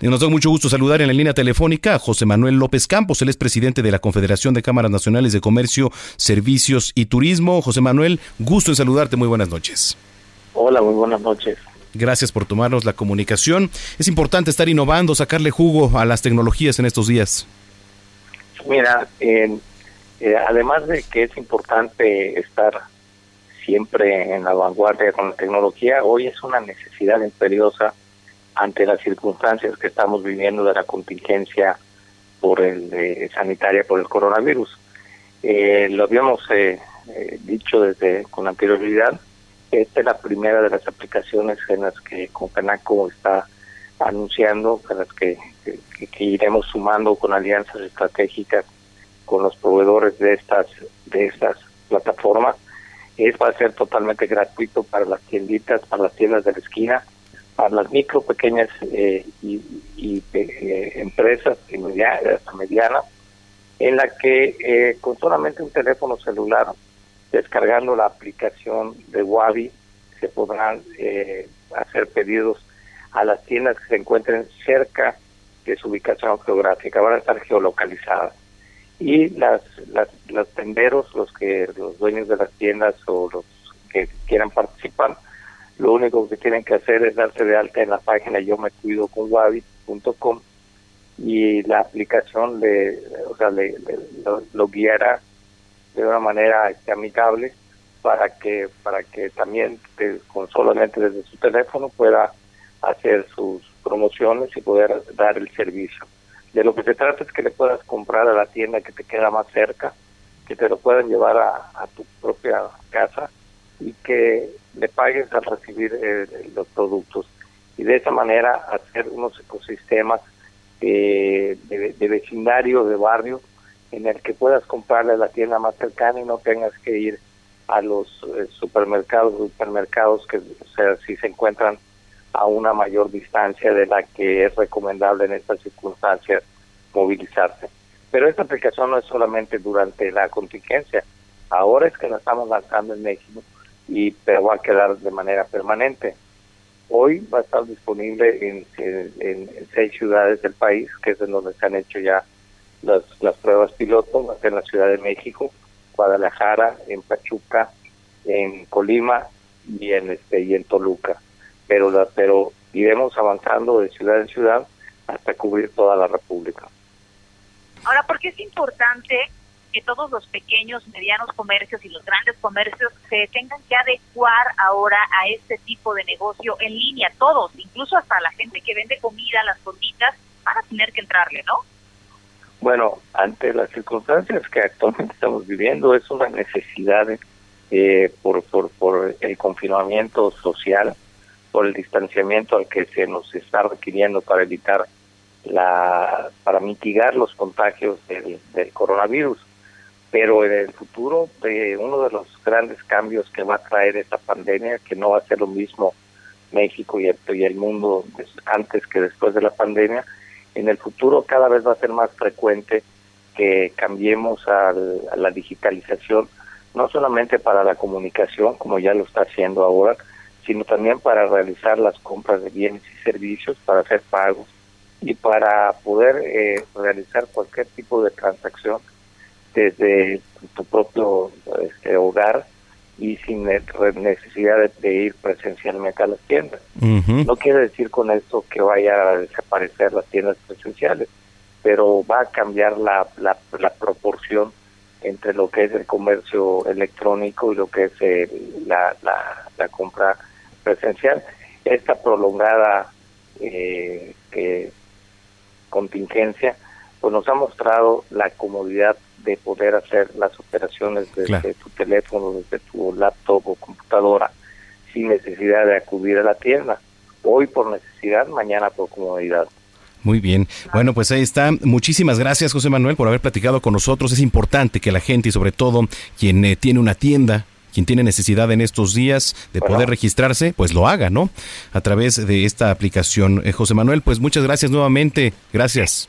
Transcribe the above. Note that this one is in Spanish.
Nos da mucho gusto saludar en la línea telefónica a José Manuel López Campos, él es presidente de la Confederación de Cámaras Nacionales de Comercio, Servicios y Turismo. José Manuel, gusto en saludarte, muy buenas noches. Hola, muy buenas noches. Gracias por tomarnos la comunicación. Es importante estar innovando, sacarle jugo a las tecnologías en estos días. Mira, eh, además de que es importante estar siempre en la vanguardia con la tecnología, hoy es una necesidad imperiosa ante las circunstancias que estamos viviendo de la contingencia por el eh, sanitaria por el coronavirus. Eh, lo habíamos eh, eh, dicho desde con anterioridad. Esta es la primera de las aplicaciones en las que Confenaco está anunciando, en las que, que iremos sumando con alianzas estratégicas con los proveedores de estas de estas plataformas. Es va a ser totalmente gratuito para las tienditas, para las tiendas de la esquina para las micro, pequeñas eh, y, eh, empresas y medianas, medianas, en la que eh, con solamente un teléfono celular, descargando la aplicación de Wabi, se podrán eh, hacer pedidos a las tiendas que se encuentren cerca de su ubicación geográfica, van a estar geolocalizadas. Y las, las, los tenderos, los que los dueños de las tiendas o los que quieran participar, lo único que tienen que hacer es darse de alta en la página yo me cuido con wabi.com y la aplicación le, o sea, le, lo, lo, guiará de una manera amigable para que para que también te, con solamente desde su teléfono pueda hacer sus promociones y poder dar el servicio. De lo que se trata es que le puedas comprar a la tienda que te queda más cerca, que te lo puedan llevar a tu propia casa y que le pagues al recibir eh, los productos y de esa manera hacer unos ecosistemas eh, de, de, vecindario, de barrio, en el que puedas comprarle la tienda más cercana y no tengas que ir a los eh, supermercados, supermercados que o sea, si se encuentran a una mayor distancia de la que es recomendable en estas circunstancias movilizarse. Pero esta aplicación no es solamente durante la contingencia, ahora es que la estamos lanzando en México y pero va a quedar de manera permanente. Hoy va a estar disponible en, en, seis ciudades del país, que es en donde se han hecho ya las, las pruebas piloto, en la Ciudad de México, Guadalajara, en Pachuca, en Colima y en este y en Toluca. Pero la, pero iremos avanzando de ciudad en ciudad hasta cubrir toda la República. Ahora, ¿por qué es importante que todos los pequeños, medianos comercios y los grandes comercios se tengan que adecuar ahora a este tipo de negocio en línea, todos, incluso hasta la gente que vende comida, las fonditas, van a tener que entrarle, ¿no? Bueno, ante las circunstancias que actualmente estamos viviendo, es una necesidad eh, por, por, por el confinamiento social, por el distanciamiento al que se nos está requiriendo para evitar la, para mitigar los contagios del, del coronavirus pero en el futuro eh, uno de los grandes cambios que va a traer esta pandemia, que no va a ser lo mismo México y el, mundo antes que después de la pandemia, en el futuro cada vez va a ser más frecuente que cambiemos a la digitalización, no solamente para la comunicación, como ya lo está haciendo ahora, sino también para realizar las compras de bienes y servicios, para hacer pagos y para poder eh, realizar cualquier tipo de transacción desde tu propio este, hogar y sin necesidad de, de, ir presencialmente a las tiendas. Uh -huh. No quiere decir con esto que vaya a desaparecer las tiendas presenciales, pero va a cambiar la, la, la proporción entre lo que es el comercio electrónico y lo que es el, la, la, la, compra presencial. Esta prolongada eh, eh, contingencia pues nos ha mostrado la comodidad de poder hacer las operaciones desde claro. tu teléfono, desde tu laptop o computadora, sin necesidad de acudir a la tienda. hoy por necesidad, mañana por comodidad. Muy bien. Bueno, pues ahí está. Muchísimas gracias, José Manuel, por haber platicado con nosotros. Es importante que la gente y sobre todo quien eh, tiene una tienda quien tiene necesidad en estos días de poder registrarse, pues lo haga, ¿no? A través de esta aplicación. Eh, José Manuel, pues muchas gracias nuevamente. Gracias.